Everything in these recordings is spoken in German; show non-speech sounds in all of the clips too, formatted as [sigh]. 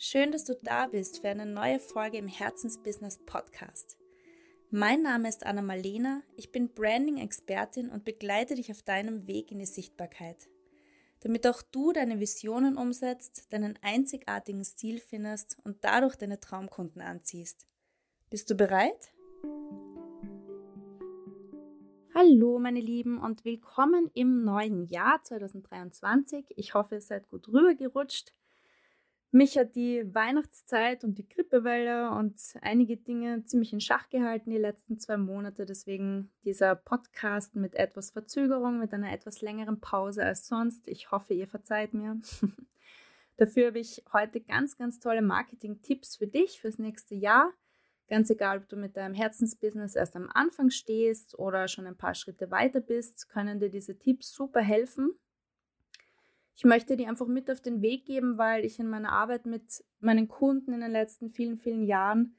Schön, dass du da bist für eine neue Folge im Herzensbusiness Podcast. Mein Name ist Anna Malena, ich bin Branding-Expertin und begleite dich auf deinem Weg in die Sichtbarkeit. Damit auch du deine Visionen umsetzt, deinen einzigartigen Stil findest und dadurch deine Traumkunden anziehst. Bist du bereit? Hallo meine Lieben und willkommen im neuen Jahr 2023. Ich hoffe, ihr seid gut rübergerutscht mich hat die Weihnachtszeit und die Grippewelle und einige Dinge ziemlich in Schach gehalten die letzten zwei Monate. Deswegen dieser Podcast mit etwas Verzögerung, mit einer etwas längeren Pause als sonst. Ich hoffe, ihr verzeiht mir. [laughs] Dafür habe ich heute ganz, ganz tolle Marketing-Tipps für dich fürs nächste Jahr. Ganz egal, ob du mit deinem Herzensbusiness erst am Anfang stehst oder schon ein paar Schritte weiter bist, können dir diese Tipps super helfen ich möchte die einfach mit auf den Weg geben, weil ich in meiner Arbeit mit meinen Kunden in den letzten vielen, vielen Jahren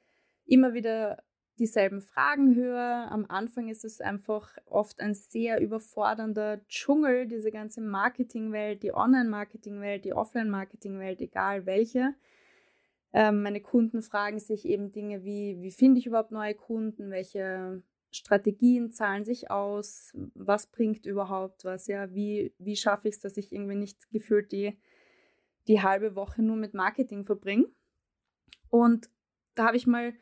immer wieder dieselben Fragen höre. Am Anfang ist es einfach oft ein sehr überfordernder Dschungel, diese ganze Marketingwelt, die Online-Marketingwelt, die Offline-Marketingwelt, egal welche. Ähm, meine Kunden fragen sich eben Dinge wie, wie finde ich überhaupt neue Kunden, welche Strategien zahlen sich aus, was bringt überhaupt was, ja, wie, wie schaffe ich es, dass ich irgendwie nicht gefühlt die, die halbe Woche nur mit Marketing verbringe. Und da habe ich mal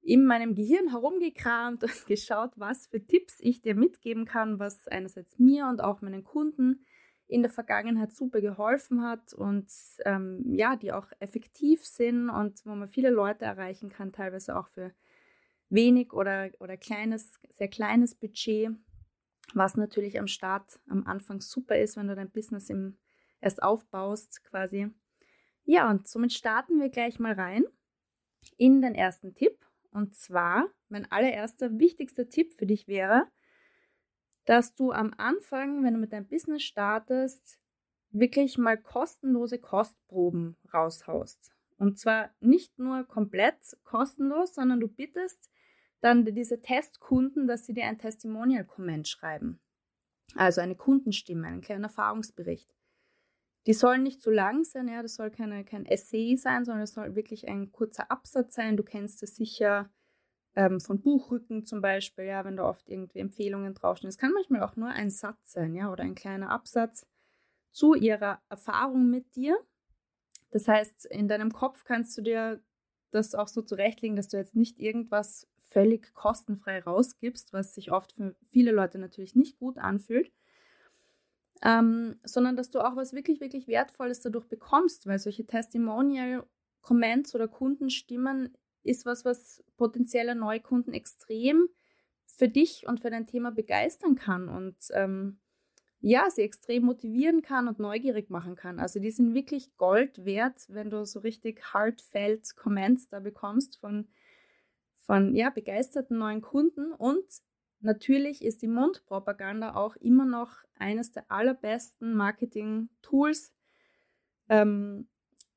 in meinem Gehirn herumgekramt und [laughs] geschaut, was für Tipps ich dir mitgeben kann, was einerseits mir und auch meinen Kunden in der Vergangenheit super geholfen hat und ähm, ja, die auch effektiv sind und wo man viele Leute erreichen kann, teilweise auch für wenig oder, oder kleines, sehr kleines Budget, was natürlich am Start, am Anfang super ist, wenn du dein Business im, erst aufbaust quasi. Ja, und somit starten wir gleich mal rein in den ersten Tipp. Und zwar, mein allererster wichtigster Tipp für dich wäre, dass du am Anfang, wenn du mit deinem Business startest, wirklich mal kostenlose Kostproben raushaust. Und zwar nicht nur komplett kostenlos, sondern du bittest dann diese Testkunden, dass sie dir ein Testimonial-Comment schreiben. Also eine Kundenstimme, einen kleinen Erfahrungsbericht. Die sollen nicht zu lang sein, ja, das soll keine, kein Essay sein, sondern es soll wirklich ein kurzer Absatz sein. Du kennst es sicher ähm, von Buchrücken zum Beispiel, ja, wenn da oft irgendwie Empfehlungen draufstehen. Es kann manchmal auch nur ein Satz sein, ja, oder ein kleiner Absatz zu ihrer Erfahrung mit dir. Das heißt, in deinem Kopf kannst du dir das auch so zurechtlegen, dass du jetzt nicht irgendwas völlig kostenfrei rausgibst, was sich oft für viele Leute natürlich nicht gut anfühlt, ähm, sondern dass du auch was wirklich, wirklich Wertvolles dadurch bekommst, weil solche Testimonial-Comments oder Kundenstimmen ist was, was potenzielle Neukunden extrem für dich und für dein Thema begeistern kann und ähm, ja, sie extrem motivieren kann und neugierig machen kann. Also die sind wirklich Gold wert, wenn du so richtig heartfelt Comments da bekommst von von ja, begeisterten neuen Kunden und natürlich ist die Mundpropaganda auch immer noch eines der allerbesten Marketing-Tools ähm,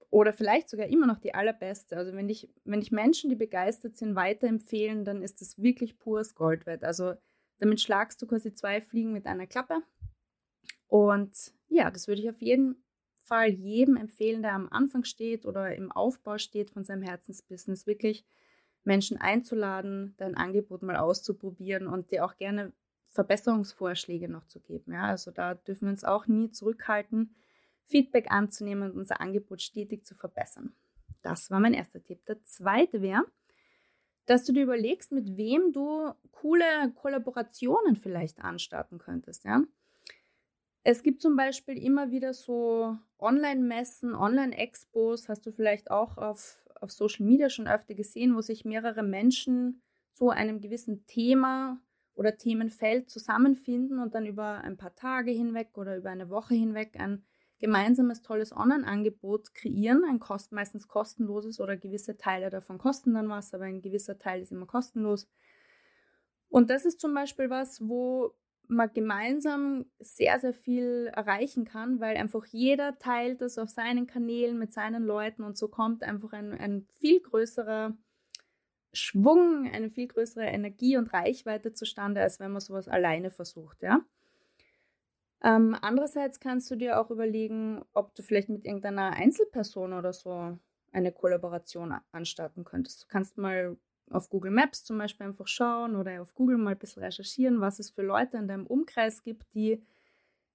oder vielleicht sogar immer noch die allerbeste. Also wenn ich, wenn ich Menschen, die begeistert sind, weiterempfehlen, dann ist das wirklich pures Gold wert. Also damit schlagst du quasi zwei Fliegen mit einer Klappe. Und ja, das würde ich auf jeden Fall jedem empfehlen, der am Anfang steht oder im Aufbau steht von seinem Herzensbusiness, wirklich Menschen einzuladen, dein Angebot mal auszuprobieren und dir auch gerne Verbesserungsvorschläge noch zu geben. Ja, also da dürfen wir uns auch nie zurückhalten, Feedback anzunehmen und unser Angebot stetig zu verbessern. Das war mein erster Tipp. Der zweite wäre, dass du dir überlegst, mit wem du coole Kollaborationen vielleicht anstarten könntest. Ja? Es gibt zum Beispiel immer wieder so Online-Messen, Online-Expos, hast du vielleicht auch auf auf Social Media schon öfter gesehen, wo sich mehrere Menschen zu einem gewissen Thema oder Themenfeld zusammenfinden und dann über ein paar Tage hinweg oder über eine Woche hinweg ein gemeinsames tolles Online-Angebot kreieren, ein kost meistens kostenloses oder gewisse Teile davon kosten dann was, aber ein gewisser Teil ist immer kostenlos. Und das ist zum Beispiel was, wo man gemeinsam sehr, sehr viel erreichen kann, weil einfach jeder teilt das auf seinen Kanälen mit seinen Leuten und so kommt einfach ein, ein viel größerer Schwung, eine viel größere Energie und Reichweite zustande, als wenn man sowas alleine versucht, ja. Ähm, andererseits kannst du dir auch überlegen, ob du vielleicht mit irgendeiner Einzelperson oder so eine Kollaboration anstatten könntest. Du kannst mal auf Google Maps zum Beispiel einfach schauen oder auf Google mal ein bisschen recherchieren, was es für Leute in deinem Umkreis gibt, die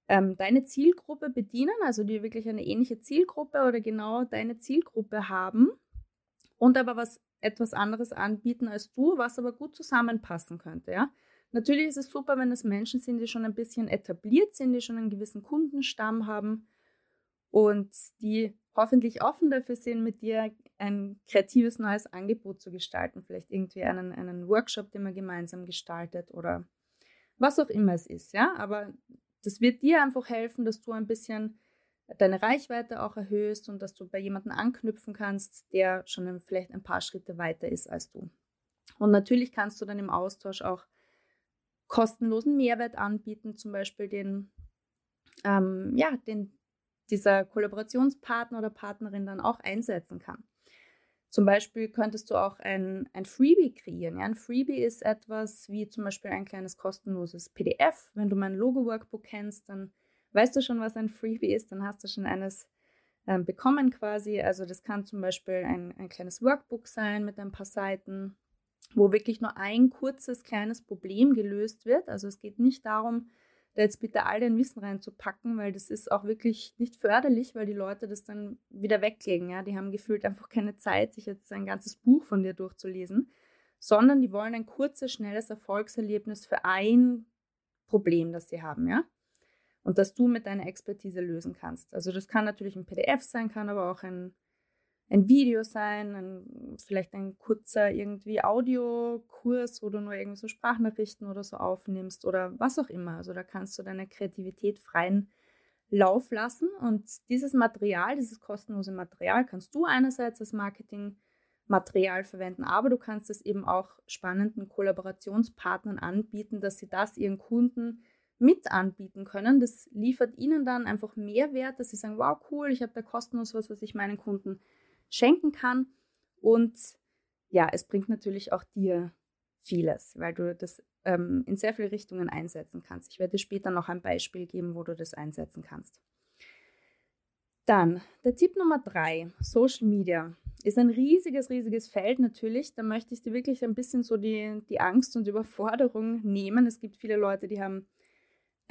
ähm, deine Zielgruppe bedienen, also die wirklich eine ähnliche Zielgruppe oder genau deine Zielgruppe haben und aber was etwas anderes anbieten als du, was aber gut zusammenpassen könnte, ja. Natürlich ist es super, wenn es Menschen sind, die schon ein bisschen etabliert sind, die schon einen gewissen Kundenstamm haben und die hoffentlich offen dafür sind, mit dir ein kreatives neues Angebot zu gestalten. Vielleicht irgendwie einen, einen Workshop, den man gemeinsam gestaltet oder was auch immer es ist. Ja, aber das wird dir einfach helfen, dass du ein bisschen deine Reichweite auch erhöhst und dass du bei jemandem anknüpfen kannst, der schon vielleicht ein paar Schritte weiter ist als du. Und natürlich kannst du dann im Austausch auch kostenlosen Mehrwert anbieten, zum Beispiel den, ähm, ja, den dieser Kollaborationspartner oder Partnerin dann auch einsetzen kann. Zum Beispiel könntest du auch ein, ein Freebie kreieren. Ja? Ein Freebie ist etwas wie zum Beispiel ein kleines kostenloses PDF. Wenn du mein Logo-Workbook kennst, dann weißt du schon, was ein Freebie ist. Dann hast du schon eines äh, bekommen quasi. Also das kann zum Beispiel ein, ein kleines Workbook sein mit ein paar Seiten, wo wirklich nur ein kurzes kleines Problem gelöst wird. Also es geht nicht darum, da jetzt bitte all dein Wissen reinzupacken, weil das ist auch wirklich nicht förderlich, weil die Leute das dann wieder weglegen. Ja? Die haben gefühlt einfach keine Zeit, sich jetzt ein ganzes Buch von dir durchzulesen, sondern die wollen ein kurzes, schnelles Erfolgserlebnis für ein Problem, das sie haben, ja. Und das du mit deiner Expertise lösen kannst. Also das kann natürlich ein PDF sein, kann aber auch ein ein Video sein, ein, vielleicht ein kurzer irgendwie Audiokurs, wo du nur irgendwie so Sprachnachrichten oder so aufnimmst oder was auch immer. Also da kannst du deine Kreativität freien Lauf lassen und dieses Material, dieses kostenlose Material kannst du einerseits als Marketingmaterial verwenden, aber du kannst es eben auch spannenden Kollaborationspartnern anbieten, dass sie das ihren Kunden mit anbieten können. Das liefert ihnen dann einfach Mehrwert, dass sie sagen, wow, cool, ich habe da kostenlos was, was ich meinen Kunden schenken kann. Und ja, es bringt natürlich auch dir vieles, weil du das ähm, in sehr viele Richtungen einsetzen kannst. Ich werde dir später noch ein Beispiel geben, wo du das einsetzen kannst. Dann der Tipp Nummer drei, Social Media. Ist ein riesiges, riesiges Feld natürlich. Da möchte ich dir wirklich ein bisschen so die, die Angst und Überforderung nehmen. Es gibt viele Leute, die haben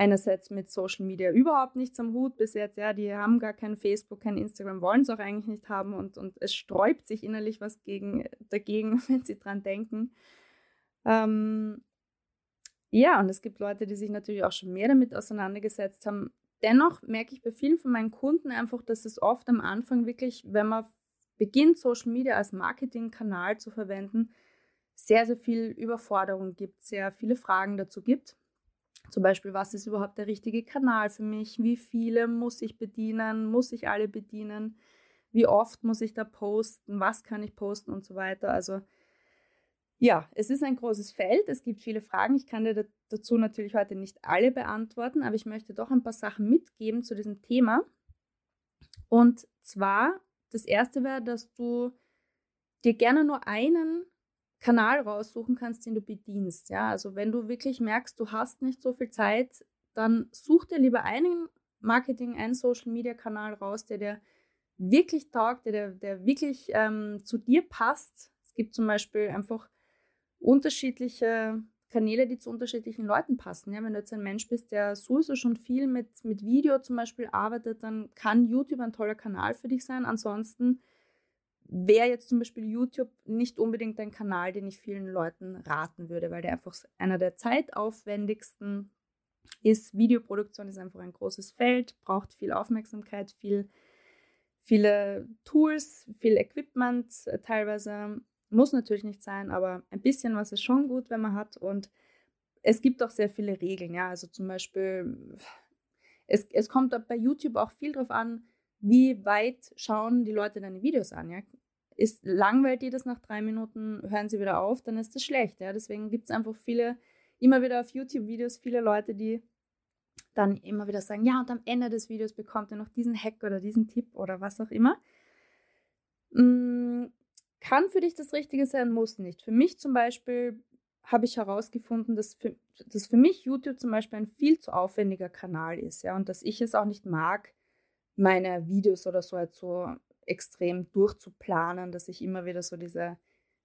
einerseits mit Social Media überhaupt nichts am Hut bis jetzt, ja, die haben gar kein Facebook, kein Instagram, wollen es auch eigentlich nicht haben und, und es sträubt sich innerlich was gegen, dagegen, [laughs] wenn sie dran denken. Ähm, ja, und es gibt Leute, die sich natürlich auch schon mehr damit auseinandergesetzt haben. Dennoch merke ich bei vielen von meinen Kunden einfach, dass es oft am Anfang wirklich, wenn man beginnt, Social Media als Marketingkanal zu verwenden, sehr, sehr viel Überforderung gibt, sehr viele Fragen dazu gibt. Zum Beispiel, was ist überhaupt der richtige Kanal für mich? Wie viele muss ich bedienen? Muss ich alle bedienen? Wie oft muss ich da posten? Was kann ich posten und so weiter? Also ja, es ist ein großes Feld. Es gibt viele Fragen. Ich kann dir dazu natürlich heute nicht alle beantworten, aber ich möchte doch ein paar Sachen mitgeben zu diesem Thema. Und zwar, das erste wäre, dass du dir gerne nur einen Kanal raussuchen kannst, den du bedienst. Ja, also wenn du wirklich merkst, du hast nicht so viel Zeit, dann such dir lieber einen Marketing, einen Social Media Kanal raus, der dir wirklich taugt, der, der wirklich ähm, zu dir passt. Es gibt zum Beispiel einfach unterschiedliche Kanäle, die zu unterschiedlichen Leuten passen. Ja, wenn du jetzt ein Mensch bist, der sowieso schon viel mit, mit Video zum Beispiel arbeitet, dann kann YouTube ein toller Kanal für dich sein. Ansonsten wäre jetzt zum Beispiel YouTube nicht unbedingt ein Kanal, den ich vielen Leuten raten würde, weil der einfach einer der zeitaufwendigsten ist. Videoproduktion ist einfach ein großes Feld, braucht viel Aufmerksamkeit, viel, viele Tools, viel Equipment äh, teilweise. Muss natürlich nicht sein, aber ein bisschen was ist schon gut, wenn man hat. Und es gibt auch sehr viele Regeln, ja. Also zum Beispiel, es, es kommt bei YouTube auch viel darauf an, wie weit schauen die Leute deine Videos an. Ja? Ist langweilt die das nach drei Minuten, hören sie wieder auf, dann ist das schlecht. Ja? Deswegen gibt es einfach viele, immer wieder auf YouTube-Videos, viele Leute, die dann immer wieder sagen, ja, und am Ende des Videos bekommt ihr noch diesen Hack oder diesen Tipp oder was auch immer. Mm, kann für dich das Richtige sein, muss nicht. Für mich zum Beispiel habe ich herausgefunden, dass für, dass für mich YouTube zum Beispiel ein viel zu aufwendiger Kanal ist, ja, und dass ich es auch nicht mag, meine Videos oder so halt so extrem durchzuplanen, dass ich immer wieder so diese,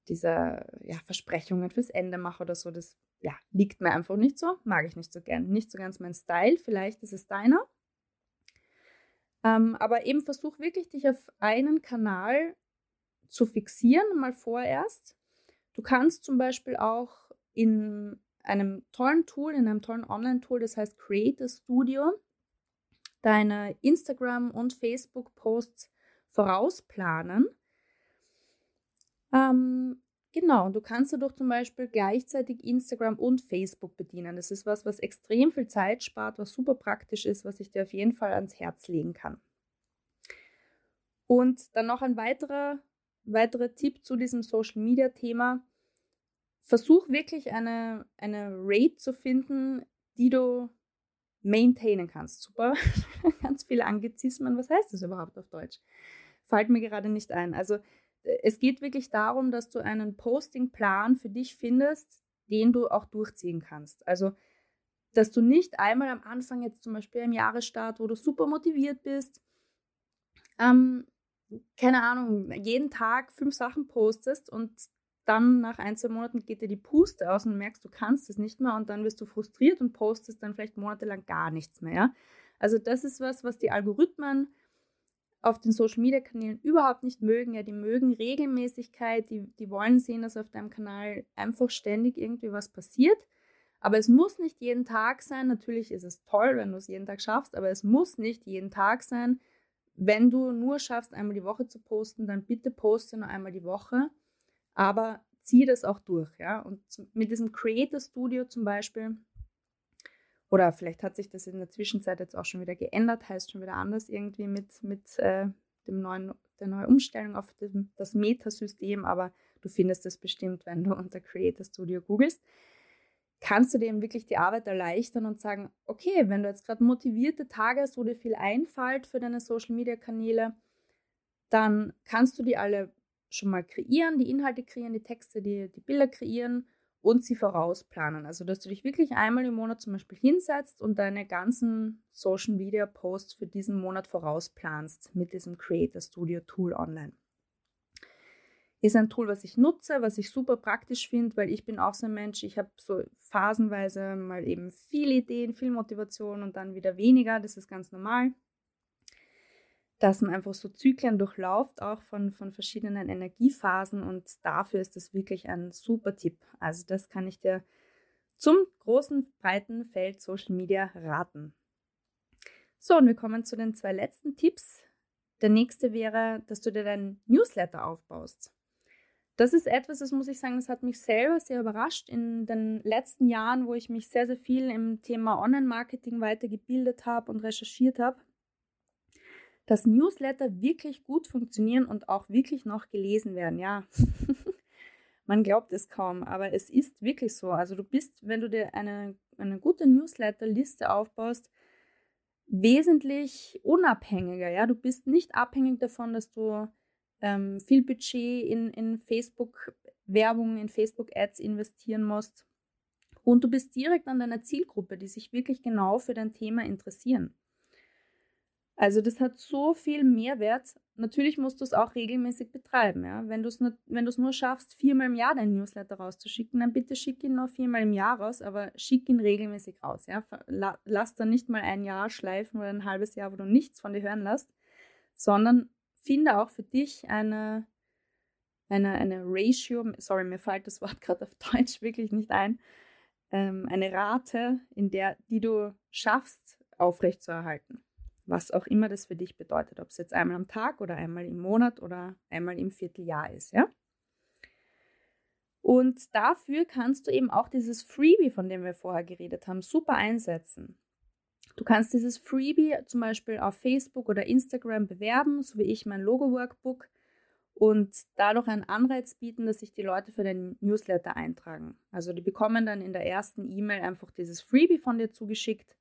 diese ja, Versprechungen fürs Ende mache oder so. Das ja, liegt mir einfach nicht so, mag ich nicht so gern. Nicht so ganz mein Style, vielleicht ist es deiner. Ähm, aber eben versuch wirklich, dich auf einen Kanal zu fixieren, mal vorerst. Du kannst zum Beispiel auch in einem tollen Tool, in einem tollen Online-Tool, das heißt Creator Studio, deine Instagram- und Facebook-Posts vorausplanen. Ähm, genau, du kannst dadurch zum Beispiel gleichzeitig Instagram und Facebook bedienen. Das ist was, was extrem viel Zeit spart, was super praktisch ist, was ich dir auf jeden Fall ans Herz legen kann. Und dann noch ein weiterer, weiterer Tipp zu diesem Social-Media-Thema. Versuch wirklich eine, eine Rate zu finden, die du maintainen kannst. Super, [laughs] ganz viele Angizismen. Was heißt das überhaupt auf Deutsch? Fällt mir gerade nicht ein. Also äh, es geht wirklich darum, dass du einen Postingplan für dich findest, den du auch durchziehen kannst. Also, dass du nicht einmal am Anfang, jetzt zum Beispiel im Jahresstart, wo du super motiviert bist, ähm, keine Ahnung, jeden Tag fünf Sachen postest und dann nach ein, zwei Monaten geht dir die Puste aus und merkst, du kannst es nicht mehr und dann wirst du frustriert und postest dann vielleicht monatelang gar nichts mehr. Ja? Also das ist was, was die Algorithmen auf den Social Media Kanälen überhaupt nicht mögen. Ja, die mögen Regelmäßigkeit, die, die wollen sehen, dass auf deinem Kanal einfach ständig irgendwie was passiert. Aber es muss nicht jeden Tag sein. Natürlich ist es toll, wenn du es jeden Tag schaffst, aber es muss nicht jeden Tag sein. Wenn du nur schaffst, einmal die Woche zu posten, dann bitte poste nur einmal die Woche aber zieh das auch durch, ja. Und mit diesem Creator Studio zum Beispiel, oder vielleicht hat sich das in der Zwischenzeit jetzt auch schon wieder geändert, heißt schon wieder anders irgendwie mit, mit äh, dem neuen, der neuen Umstellung auf dem, das Metasystem, aber du findest es bestimmt, wenn du unter Creator Studio googelst. Kannst du dir wirklich die Arbeit erleichtern und sagen, okay, wenn du jetzt gerade motivierte Tage hast, wo dir viel einfällt für deine Social Media Kanäle, dann kannst du die alle schon mal kreieren, die Inhalte kreieren, die Texte, die, die Bilder kreieren und sie vorausplanen. Also, dass du dich wirklich einmal im Monat zum Beispiel hinsetzt und deine ganzen Social Media Posts für diesen Monat vorausplanst mit diesem Creator Studio Tool online. Ist ein Tool, was ich nutze, was ich super praktisch finde, weil ich bin auch so ein Mensch, ich habe so phasenweise mal eben viele Ideen, viel Motivation und dann wieder weniger. Das ist ganz normal dass man einfach so Zyklen durchlauft, auch von, von verschiedenen Energiephasen. Und dafür ist das wirklich ein super Tipp. Also das kann ich dir zum großen, breiten Feld Social Media raten. So, und wir kommen zu den zwei letzten Tipps. Der nächste wäre, dass du dir deinen Newsletter aufbaust. Das ist etwas, das muss ich sagen, das hat mich selber sehr überrascht in den letzten Jahren, wo ich mich sehr, sehr viel im Thema Online-Marketing weitergebildet habe und recherchiert habe dass Newsletter wirklich gut funktionieren und auch wirklich noch gelesen werden. Ja, [laughs] man glaubt es kaum, aber es ist wirklich so. Also du bist, wenn du dir eine, eine gute Newsletter-Liste aufbaust, wesentlich unabhängiger. Ja, du bist nicht abhängig davon, dass du ähm, viel Budget in, in Facebook-Werbung, in Facebook-Ads investieren musst. Und du bist direkt an deiner Zielgruppe, die sich wirklich genau für dein Thema interessieren. Also das hat so viel Mehrwert. Natürlich musst du es auch regelmäßig betreiben. Ja? Wenn du es nur schaffst, viermal im Jahr deinen Newsletter rauszuschicken, dann bitte schick ihn nur viermal im Jahr raus, aber schick ihn regelmäßig raus. Ja? Lass dann nicht mal ein Jahr schleifen oder ein halbes Jahr, wo du nichts von dir hören lässt, sondern finde auch für dich eine, eine, eine Ratio, sorry, mir fällt das Wort [laughs] gerade auf Deutsch wirklich nicht ein, ähm, eine Rate, in der, die du schaffst, aufrechtzuerhalten was auch immer das für dich bedeutet, ob es jetzt einmal am Tag oder einmal im Monat oder einmal im Vierteljahr ist, ja? Und dafür kannst du eben auch dieses Freebie, von dem wir vorher geredet haben, super einsetzen. Du kannst dieses Freebie zum Beispiel auf Facebook oder Instagram bewerben, so wie ich mein Logo-Workbook, und dadurch einen Anreiz bieten, dass sich die Leute für den Newsletter eintragen. Also die bekommen dann in der ersten E-Mail einfach dieses Freebie von dir zugeschickt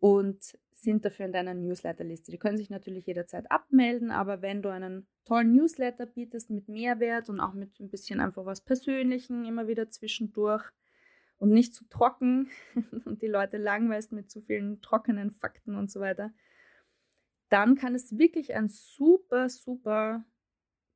und sind dafür in deiner Newsletterliste. Die können sich natürlich jederzeit abmelden, aber wenn du einen tollen Newsletter bietest mit Mehrwert und auch mit ein bisschen einfach was Persönlichem immer wieder zwischendurch und nicht zu trocken [laughs] und die Leute langweilst mit zu vielen trockenen Fakten und so weiter, dann kann es wirklich ein super, super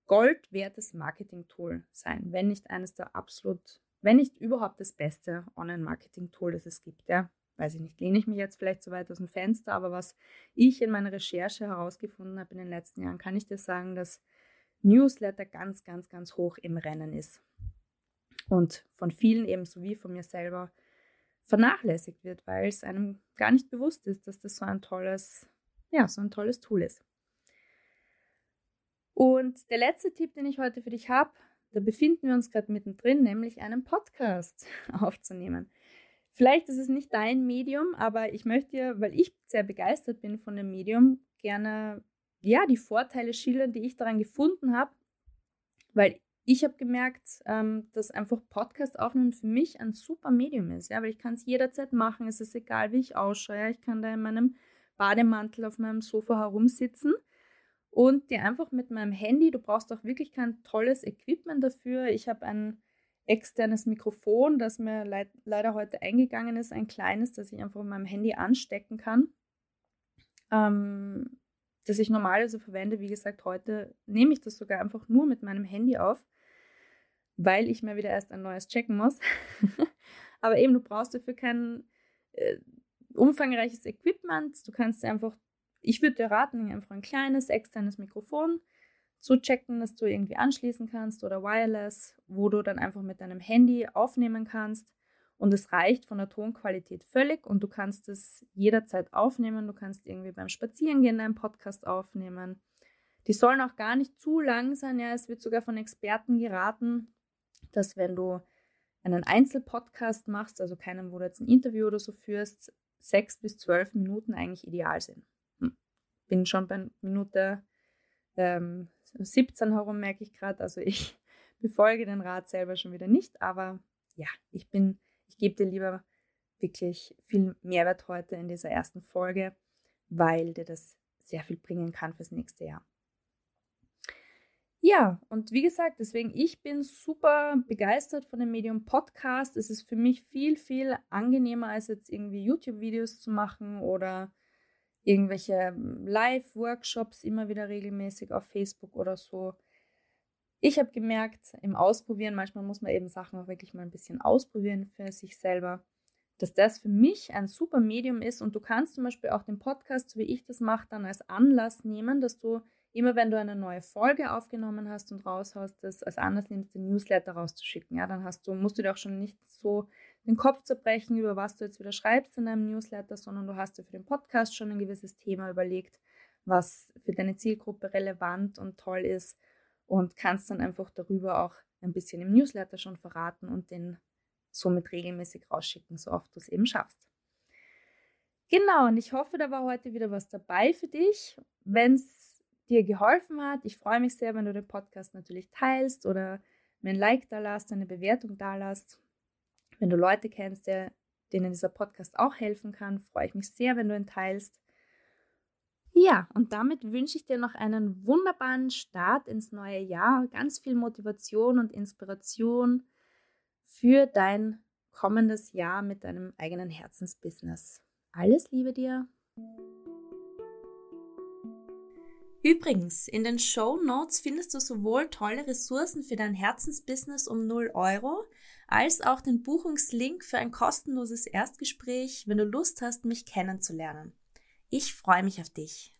Gold wertes Marketing-Tool sein, wenn nicht eines der absolut, wenn nicht überhaupt das beste Online-Marketing-Tool, das es gibt. Ja, weiß ich nicht, lehne ich mich jetzt vielleicht zu weit aus dem Fenster, aber was ich in meiner Recherche herausgefunden habe in den letzten Jahren, kann ich dir sagen, dass Newsletter ganz, ganz, ganz hoch im Rennen ist. Und von vielen ebenso wie von mir selber vernachlässigt wird, weil es einem gar nicht bewusst ist, dass das so ein tolles, ja, so ein tolles Tool ist. Und der letzte Tipp, den ich heute für dich habe, da befinden wir uns gerade mittendrin, nämlich einen Podcast [laughs] aufzunehmen. Vielleicht ist es nicht dein Medium, aber ich möchte dir, weil ich sehr begeistert bin von dem Medium, gerne ja die Vorteile schildern, die ich daran gefunden habe, weil ich habe gemerkt, ähm, dass einfach Podcast aufnehmen für mich ein super Medium ist, ja, weil ich kann es jederzeit machen, es ist egal, wie ich ausschaue, ich kann da in meinem Bademantel auf meinem Sofa herumsitzen und dir einfach mit meinem Handy, du brauchst auch wirklich kein tolles Equipment dafür. Ich habe ein externes Mikrofon, das mir leid, leider heute eingegangen ist, ein kleines, das ich einfach mit meinem Handy anstecken kann. Ähm, das ich normalerweise verwende. Wie gesagt, heute nehme ich das sogar einfach nur mit meinem Handy auf, weil ich mir wieder erst ein neues checken muss. [laughs] Aber eben, du brauchst dafür kein äh, umfangreiches Equipment. Du kannst einfach ich würde dir raten, einfach ein kleines externes Mikrofon zu checken, das du irgendwie anschließen kannst oder wireless, wo du dann einfach mit deinem Handy aufnehmen kannst. Und es reicht von der Tonqualität völlig und du kannst es jederzeit aufnehmen. Du kannst irgendwie beim Spazierengehen einen Podcast aufnehmen. Die sollen auch gar nicht zu lang sein. Ja, es wird sogar von Experten geraten, dass wenn du einen Einzelpodcast machst, also keinen, wo du jetzt ein Interview oder so führst, sechs bis zwölf Minuten eigentlich ideal sind bin schon bei Minute ähm, 17 herum, merke ich gerade. Also ich [laughs] befolge den Rat selber schon wieder nicht, aber ja, ich bin, ich gebe dir lieber wirklich viel Mehrwert heute in dieser ersten Folge, weil dir das sehr viel bringen kann fürs nächste Jahr. Ja, und wie gesagt, deswegen, ich bin super begeistert von dem Medium Podcast. Es ist für mich viel, viel angenehmer, als jetzt irgendwie YouTube-Videos zu machen oder irgendwelche ähm, Live-Workshops immer wieder regelmäßig auf Facebook oder so. Ich habe gemerkt, im Ausprobieren, manchmal muss man eben Sachen auch wirklich mal ein bisschen ausprobieren für sich selber, dass das für mich ein super Medium ist und du kannst zum Beispiel auch den Podcast, so wie ich das mache, dann als Anlass nehmen, dass du immer, wenn du eine neue Folge aufgenommen hast und raushaust, das als Anlass nimmst, den Newsletter rauszuschicken. Ja, dann hast du, musst du dir auch schon nicht so den Kopf zerbrechen, über was du jetzt wieder schreibst in deinem Newsletter, sondern du hast dir für den Podcast schon ein gewisses Thema überlegt, was für deine Zielgruppe relevant und toll ist und kannst dann einfach darüber auch ein bisschen im Newsletter schon verraten und den somit regelmäßig rausschicken, so oft du es eben schaffst. Genau, und ich hoffe, da war heute wieder was dabei für dich. Wenn es dir geholfen hat, ich freue mich sehr, wenn du den Podcast natürlich teilst oder mir ein Like da lässt, eine Bewertung da lässt. Wenn du Leute kennst, der, denen dieser Podcast auch helfen kann, freue ich mich sehr, wenn du ihn teilst. Ja, und damit wünsche ich dir noch einen wunderbaren Start ins neue Jahr, ganz viel Motivation und Inspiration für dein kommendes Jahr mit deinem eigenen Herzensbusiness. Alles Liebe dir! Übrigens, in den Show Notes findest du sowohl tolle Ressourcen für dein Herzensbusiness um 0 Euro, als auch den Buchungslink für ein kostenloses Erstgespräch, wenn du Lust hast, mich kennenzulernen. Ich freue mich auf dich.